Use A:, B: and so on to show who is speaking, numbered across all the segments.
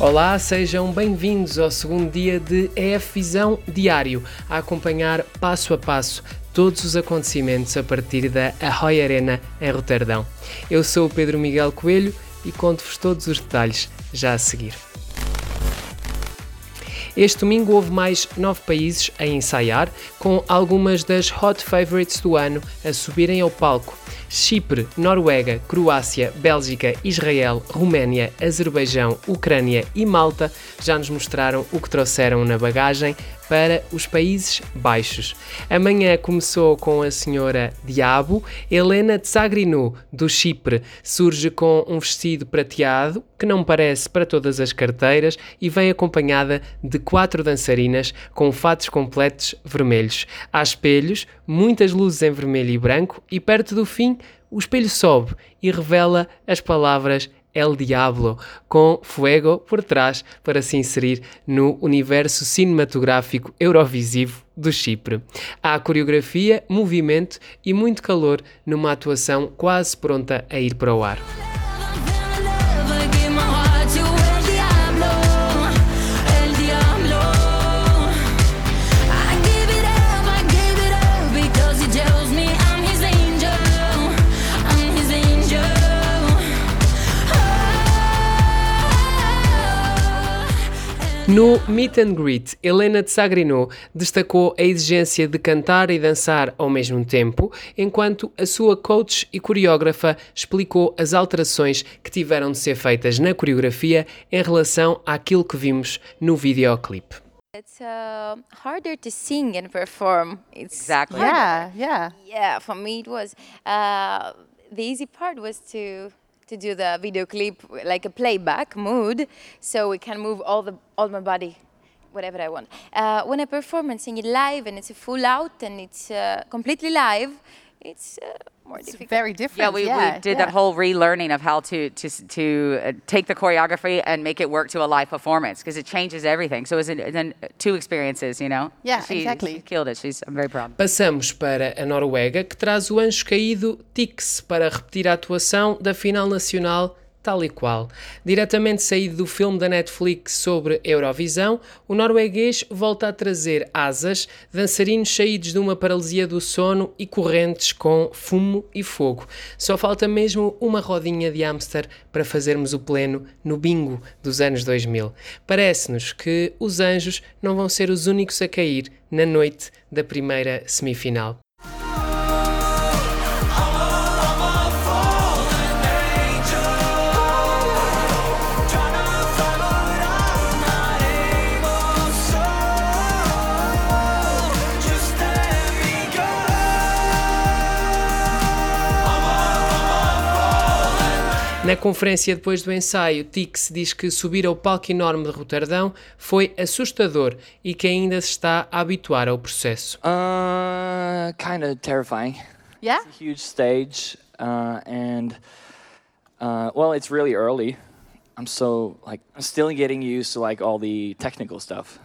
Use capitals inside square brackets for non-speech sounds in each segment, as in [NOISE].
A: Olá, sejam bem-vindos ao segundo dia de EF Visão Diário, a acompanhar passo a passo todos os acontecimentos a partir da Ahoy Arena em Roterdão. Eu sou o Pedro Miguel Coelho e conto-vos todos os detalhes já a seguir. Este domingo houve mais nove países a ensaiar, com algumas das hot favorites do ano a subirem ao palco. Chipre, Noruega, Croácia, Bélgica, Israel, Roménia, Azerbaijão, Ucrânia e Malta já nos mostraram o que trouxeram na bagagem para os Países Baixos. Amanhã começou com a senhora Diabo, Helena Tsagrinou, do Chipre. Surge com um vestido prateado, que não parece para todas as carteiras, e vem acompanhada de quatro dançarinas com fatos completos vermelhos. Há espelhos, muitas luzes em vermelho e branco, e perto do fim, o espelho sobe e revela as palavras El Diablo, com Fuego por trás para se inserir no universo cinematográfico eurovisivo do Chipre. Há coreografia, movimento e muito calor numa atuação quase pronta a ir para o ar. No Meet and Greet, Helena de Sagrinot destacou a exigência de cantar e dançar ao mesmo tempo, enquanto a sua coach e coreógrafa explicou as alterações que tiveram de ser feitas na coreografia em relação àquilo que vimos no videoclipe.
B: It's uh, harder to sing and perform.
C: It's exactly.
D: Yeah, yeah.
B: Yeah, for me it was. Uh, the easy part was to to do the video clip like a playback mood, so we can move all the all my body, whatever I want. Uh, when I perform and sing it live and it's a full out and it's uh, completely live, it's. Uh, more
D: it's
B: difficult.
D: very different.
C: Yeah, we,
D: yeah,
C: we did
D: yeah.
C: that whole relearning of how to to to uh, take the choreography and make it work to a live performance because it changes everything. So it was then two experiences, you know.
D: Yeah,
C: she,
D: exactly.
C: She killed it. She's I'm very proud.
A: Passamos para a Noruega, que traz o anjo caído Tix para repetir a atuação da final nacional tal e qual. Diretamente saído do filme da Netflix sobre Eurovisão, o norueguês volta a trazer asas, dançarinos saídos de uma paralisia do sono e correntes com fumo e fogo. Só falta mesmo uma rodinha de hamster para fazermos o pleno no bingo dos anos 2000. Parece-nos que os anjos não vão ser os únicos a cair na noite da primeira semifinal. Na conferência depois do ensaio, Tix diz que subir ao palco enorme de Roterdão foi assustador e que ainda se está a habituar ao processo.
E: Uh, kind of terrifying.
D: Yeah?
E: It's a huge stage, uh, and uh, well, it's really early. I'm so like I'm still getting used to like all the technical stuff.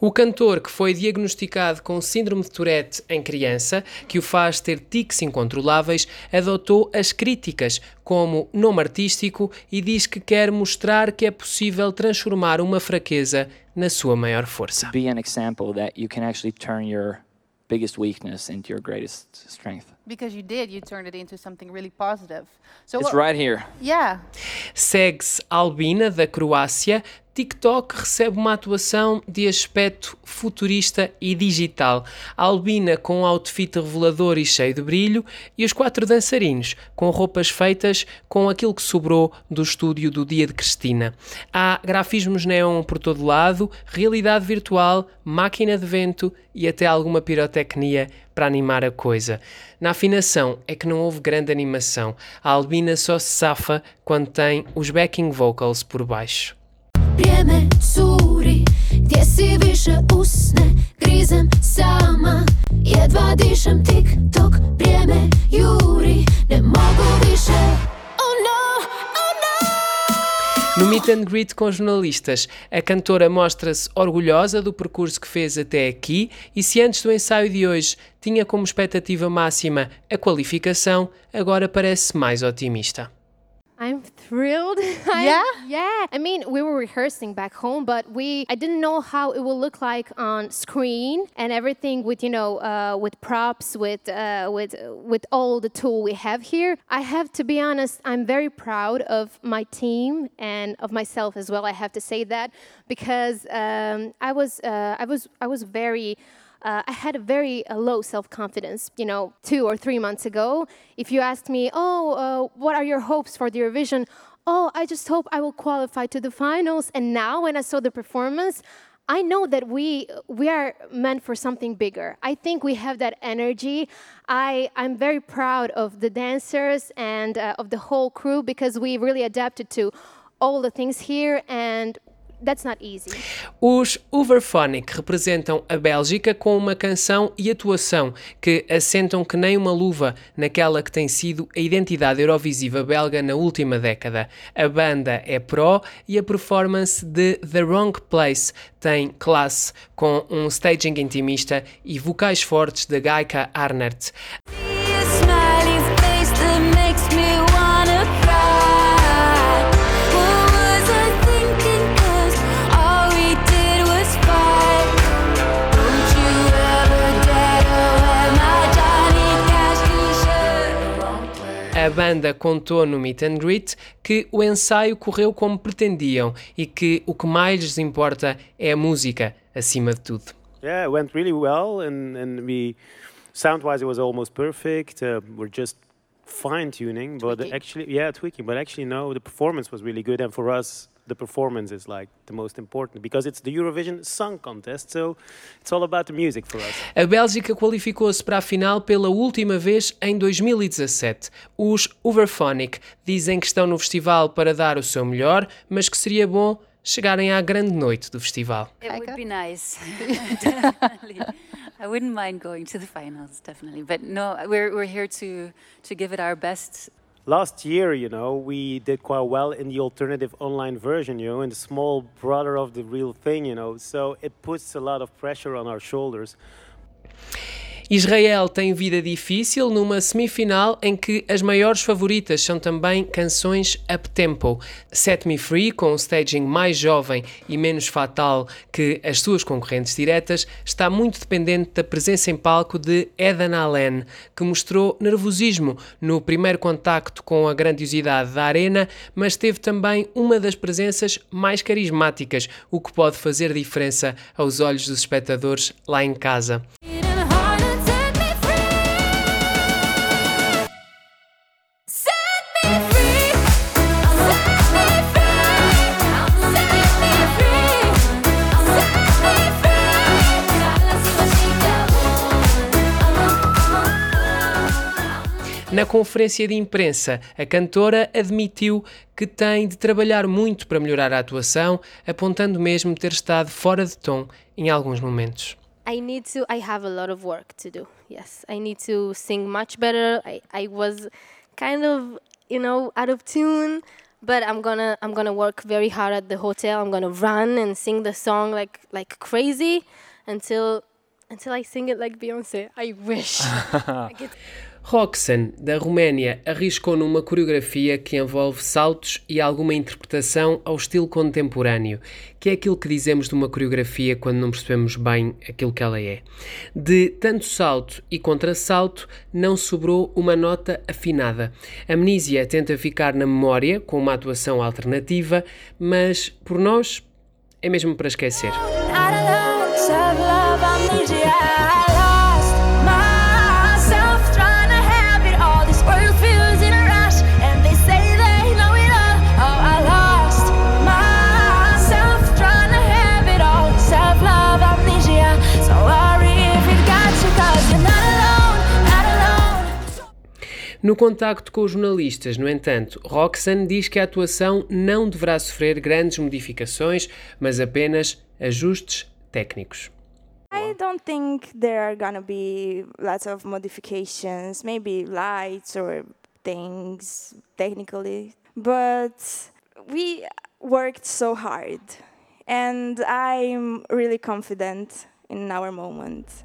A: O cantor, que foi diagnosticado com síndrome de Tourette em criança, que o faz ter tics incontroláveis, adotou as críticas como nome artístico e diz que quer mostrar que é possível transformar uma fraqueza na sua maior força.
E: Be an example that you can actually turn your biggest weakness into your greatest strength.
D: Because you did, you turned it into something really positive. So
E: It's right here.
D: Yeah.
A: Segue-se Albina, da Croácia. TikTok recebe uma atuação de aspecto futurista e digital. A Albina com um outfit revelador e cheio de brilho e os quatro dançarinos com roupas feitas com aquilo que sobrou do estúdio do dia de Cristina. Há grafismos neon por todo lado, realidade virtual, máquina de vento e até alguma pirotecnia para animar a coisa. Na afinação é que não houve grande animação. A Albina só se safa quando tem os backing vocals por baixo. Meet and greet com jornalistas, a cantora mostra-se orgulhosa do percurso que fez até aqui e se antes do ensaio de hoje tinha como expectativa máxima a qualificação, agora parece mais otimista.
F: I'm thrilled. [LAUGHS]
D: Yeah?
F: yeah. I mean, we were rehearsing back home, but we I didn't know how it will look like on screen and everything with you know uh, with props, with uh, with with all the tool we have here. I have to be honest. I'm very proud of my team and of myself as well. I have to say that because um, I was uh, I was I was very uh, I had a very uh, low self confidence, you know, two or three months ago. If you asked me, oh, uh, what are your hopes for the Eurovision? Oh, I just hope I will qualify to the finals. And now, when I saw the performance, I know that we we are meant for something bigger. I think we have that energy. I I'm very proud of the dancers and uh, of the whole crew because we really adapted to all the things here and that's not easy.
A: Os Overphonic representam a Bélgica com uma canção e atuação que assentam que nem uma luva naquela que tem sido a identidade eurovisiva belga na última década. A banda é pró e a performance de The Wrong Place tem classe, com um staging intimista e vocais fortes de Gaika Arnert.
G: A
A: banda contou no Meet and Greet que o ensaio correu como pretendiam e que o que mais lhes importa é a música, acima de tudo.
H: Yeah, it went really well, and and we, sound-wise, it was almost perfect. Uh, we're just fine tuning, but
B: Tweaking.
H: actually, yeah, tweaking. But actually, no, the performance was really good, and for us, the performance is like the most important because it's the Eurovision Song Contest, so it's all about the music for us.
A: A Bélgica qualificou-se para a final pela última vez em 2017. Os Overphonic dizem que estão no festival para dar o seu melhor, mas que seria bom chegarem à grande noite do festival.
I: It would be nice, [LAUGHS] definitely. I wouldn't mind going to the finals, definitely. But no, we're we're here to to give it our best.
H: Last year, you know, we did quite well in the alternative online version, you know, in the small brother of the real thing, you know. So it puts a lot of pressure on our shoulders.
A: Israel tem vida difícil numa semifinal em que as maiores favoritas são também canções up-tempo. Set Me Free, com um staging mais jovem e menos fatal que as suas concorrentes diretas, está muito dependente da presença em palco de Eden Allen, que mostrou nervosismo no primeiro contacto com a grandiosidade da arena, mas teve também uma das presenças mais carismáticas, o que pode fazer diferença aos olhos dos espectadores lá em casa. Conferência de imprensa, a cantora admitiu que tem de trabalhar muito para melhorar a atuação, apontando mesmo ter estado fora de tom em alguns momentos.
F: I need to. I have a lot of work to do. Yes, I need to sing much better. I, I was kind of, you know, out of tune, but I'm gonna I'm gonna work very hard at the hotel. I'm gonna run and sing the song like like crazy until until I sing it like Beyonce. I wish. [LAUGHS] I
A: Roxanne, da Roménia, arriscou numa coreografia que envolve saltos e alguma interpretação ao estilo contemporâneo, que é aquilo que dizemos de uma coreografia quando não percebemos bem aquilo que ela é. De tanto salto e contrassalto, não sobrou uma nota afinada. Amnísia tenta ficar na memória com uma atuação alternativa, mas por nós é mesmo para esquecer. No contacto com os jornalistas, no entanto, Roxanne diz que a atuação não deverá sofrer grandes modificações, mas apenas ajustes técnicos.
J: I don't think there are gonna be lots of modifications, maybe lights or things technically, but we worked so hard, and I'm really confident in our moment.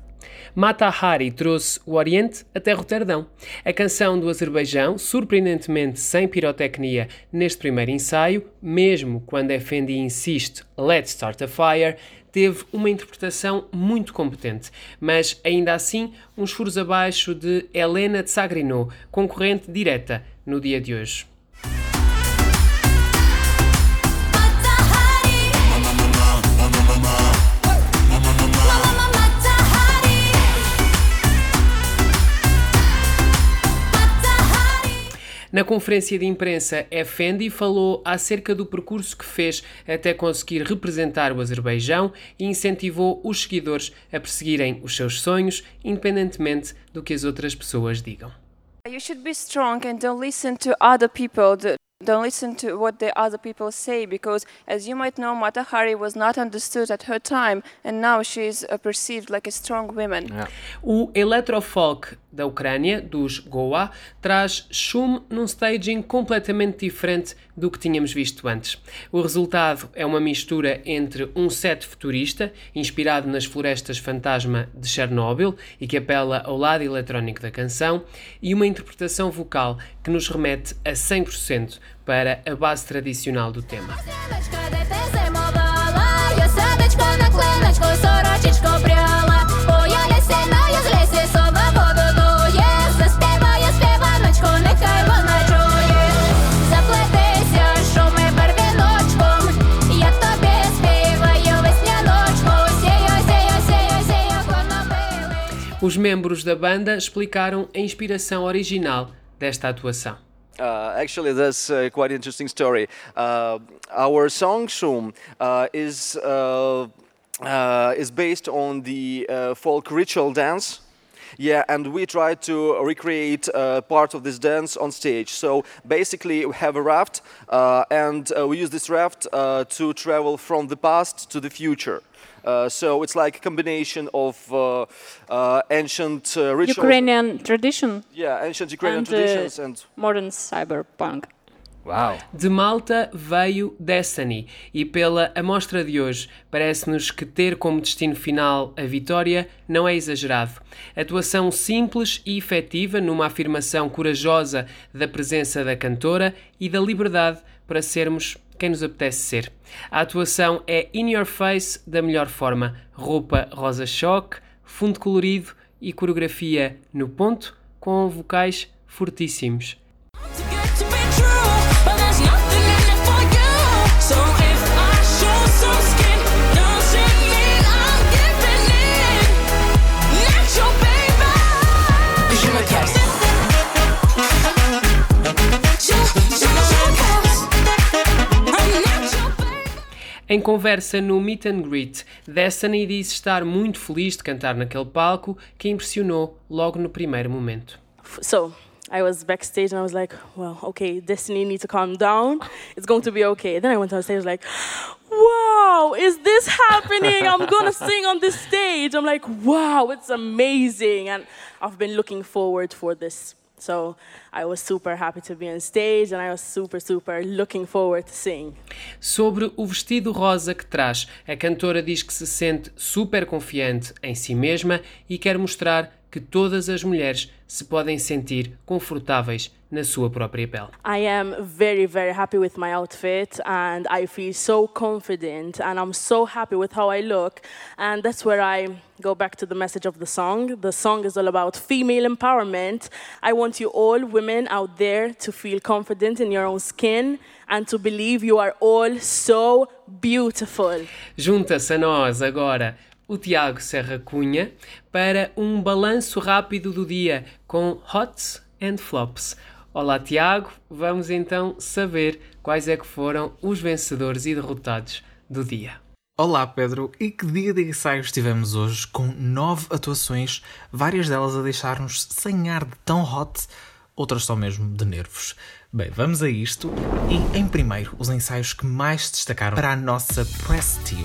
A: Mata Hari trouxe o Oriente até Roterdão. A canção do Azerbaijão, surpreendentemente sem pirotecnia neste primeiro ensaio, mesmo quando Fendi insiste Let's Start a Fire, teve uma interpretação muito competente, mas ainda assim uns furos abaixo de Helena Tsagrino, concorrente direta no dia de hoje. Na conferência de imprensa, Effendi falou acerca do percurso que fez até conseguir representar o Azerbaijão e incentivou os seguidores a perseguirem os seus sonhos, independentemente do que as outras pessoas digam.
K: You should be strong and don't listen to other people. Don't listen to what the other people say because, as you might know, Mata Hari was not understood at her time, and now she is perceived like a strong woman.
A: O electrofolk da Ucrânia, dos Goa, traz Shum num staging completamente diferente do que tínhamos visto antes. O resultado é uma mistura entre um set futurista, inspirado nas florestas fantasma de Chernobyl e que apela ao lado eletrónico da canção, e uma interpretação vocal que nos remete a 100% para a base tradicional do tema. Os membros da banda explicaram a inspiração original desta atuação.
L: Uh, actually, that's a quite interesting story. Uh, our song "Shum" uh, is uh, uh, is based on the uh, folk ritual dance. Yeah, and we try to recreate part of this dance on stage. So basically, we have a raft, and we use this raft to travel from the past to the future. Uh, so it's like a combination of uh, uh, ancient uh, rituals.
M: Ukrainian tradition.
L: Yeah, ancient Ukrainian
M: and, uh,
L: traditions and
M: modern cyberpunk.
E: Uau!
A: De Malta veio Destiny e pela amostra de hoje parece-nos que ter como destino final a vitória não é exagerado. Atuação simples e efetiva numa afirmação corajosa da presença da cantora e da liberdade para sermos quem nos apetece ser. A atuação é in your face da melhor forma. Roupa rosa choque, fundo colorido e coreografia no ponto com vocais fortíssimos. Em conversa no Meet and Greet, Destiny disse estar muito feliz de cantar naquele palco que impressionou logo no primeiro momento.
N: So I was backstage and I was like, well, okay, Destiny needs to calm down. It's going to be okay. Then I went on stage like, wow, is this happening? I'm gonna sing on this stage. I'm like, wow, it's amazing. And I've been looking forward for this. So I was super happy to be on stage and I was super, super looking forward to.
A: Sobre o vestido rosa que traz, a cantora diz que se sente super confiante em si mesma e quer mostrar que todas as mulheres se podem sentir confortáveis na sua própria pele.
N: I am very, very happy with my outfit and I feel so confident and I'm so happy with how I look. And that's where I go back to the message of the song. The song is all about female empowerment. I want you all, women out there, to feel confident in your own skin and to believe you are all so beautiful.
A: Junta-se a nós agora o Tiago Serra Cunha para um balanço rápido do dia com hots and flops. Olá Tiago, vamos então saber quais é que foram os vencedores e derrotados do dia.
O: Olá Pedro, e que dia de ensaios tivemos hoje com nove atuações, várias delas a deixar-nos sem ar de tão hot, outras só mesmo de nervos. Bem, vamos a isto e em primeiro os ensaios que mais destacaram para a nossa press team.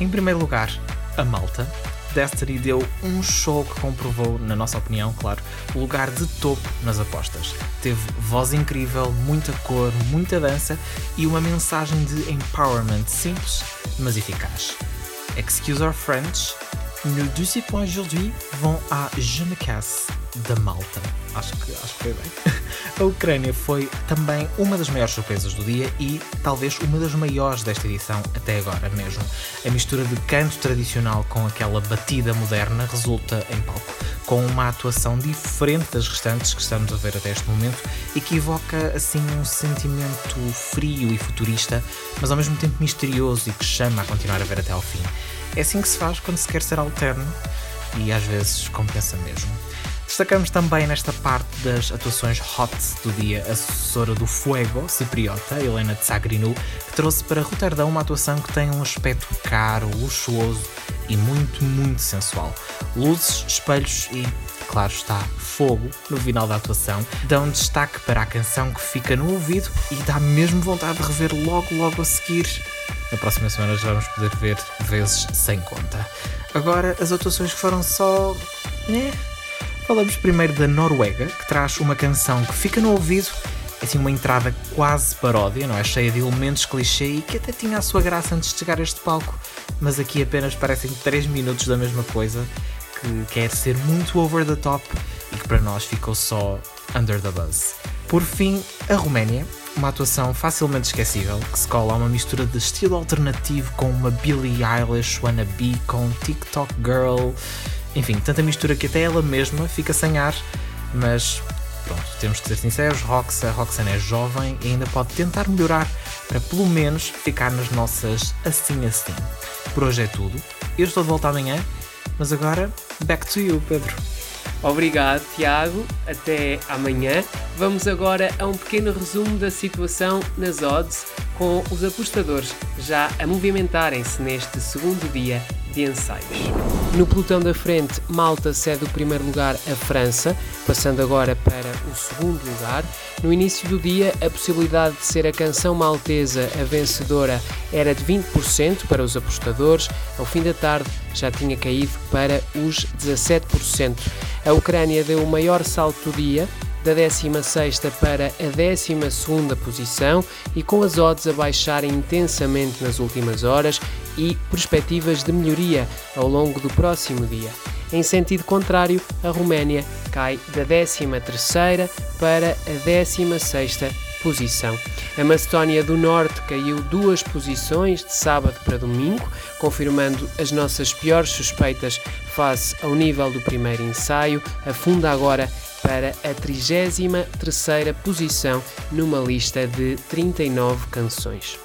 O: Em primeiro lugar, a Malta. Destiny deu um show que comprovou, na nossa opinião, claro, o lugar de topo nas apostas. Teve voz incrível, muita cor, muita dança e uma mensagem de empowerment simples, mas eficaz. Excuse our French, No Deuxième Point aujourd'hui vão à Je me casse da Malta. Acho que, acho que foi bem. [LAUGHS] A Ucrânia foi também uma das maiores surpresas do dia e talvez uma das maiores desta edição até agora mesmo. A mistura de canto tradicional com aquela batida moderna resulta em palco, com uma atuação diferente das restantes que estamos a ver até este momento e que evoca assim um sentimento frio e futurista, mas ao mesmo tempo misterioso e que chama a continuar a ver até ao fim. É assim que se faz quando se quer ser alterno e às vezes compensa mesmo. Destacamos também nesta parte das atuações hot do dia a sucessora do Fuego, cipriota, Helena Tsagrinu, que trouxe para Roterdão uma atuação que tem um aspecto caro, luxuoso e muito, muito sensual. Luzes, espelhos e, claro está, fogo no final da atuação dão destaque para a canção que fica no ouvido e dá mesmo vontade de rever logo, logo a seguir. Na próxima semana já vamos poder ver vezes sem conta. Agora, as atuações que foram só. né? Falamos primeiro da Noruega, que traz uma canção que fica no ouvido, assim uma entrada quase paródia, não é? Cheia de elementos clichê e que até tinha a sua graça antes de chegar a este palco, mas aqui apenas parecem 3 minutos da mesma coisa, que quer ser muito over the top e que para nós ficou só under the buzz. Por fim, a Roménia, uma atuação facilmente esquecível, que se cola a uma mistura de estilo alternativo com uma Billie Eilish wannabe, com TikTok Girl, enfim, tanta mistura que até ela mesma fica sem ar, mas pronto, temos que ser sinceros, Roxa, Roxanne é jovem e ainda pode tentar melhorar para pelo menos ficar nas nossas assim assim. Por hoje é tudo. Eu estou de volta amanhã, mas agora back to you, Pedro.
A: Obrigado, Tiago. Até amanhã. Vamos agora a um pequeno resumo da situação nas odds, com os apostadores já a movimentarem-se neste segundo dia de ensaios. No pelotão da frente, Malta cede o primeiro lugar a França, passando agora para o segundo lugar. No início do dia, a possibilidade de ser a canção maltesa a vencedora era de 20% para os apostadores. Ao fim da tarde, já tinha caído para os 17%. A Ucrânia deu o maior salto do dia, da 16 para a 12 posição e com as odds a baixarem intensamente nas últimas horas e perspectivas de melhoria ao longo do próximo dia. Em sentido contrário, a Roménia cai da 13 para a 16 posição. A Macedónia do Norte caiu duas posições de sábado para domingo, confirmando as nossas piores suspeitas face ao nível do primeiro ensaio, afunda agora para a 33ª posição numa lista de 39 canções.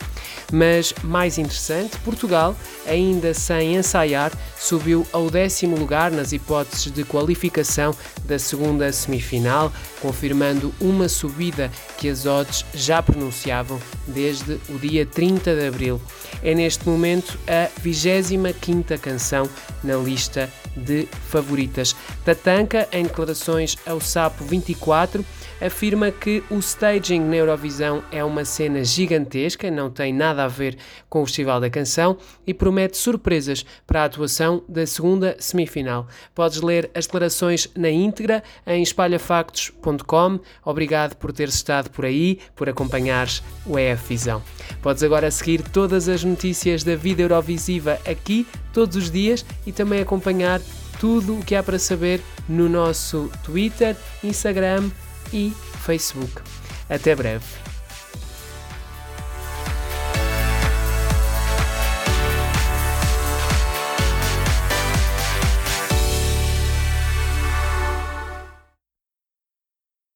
A: Mas mais interessante, Portugal, ainda sem ensaiar, subiu ao décimo lugar nas hipóteses de qualificação da segunda semifinal, confirmando uma subida que as odds já pronunciavam desde o dia 30 de abril. É neste momento a 25ª canção na lista de favoritas. Tatanka, em declarações ao Sapo 24, afirma que o staging na Eurovisão é uma cena gigantesca, não tem nada a ver com o Festival da Canção e promete surpresas para a atuação da segunda semifinal. Podes ler as declarações na íntegra em espalhafactos.com. Obrigado por teres estado por aí, por acompanhares o EF Visão. Podes agora seguir todas as notícias da vida Eurovisiva aqui todos os dias e também acompanhar tudo o que há para saber no nosso Twitter, Instagram e Facebook. Até breve.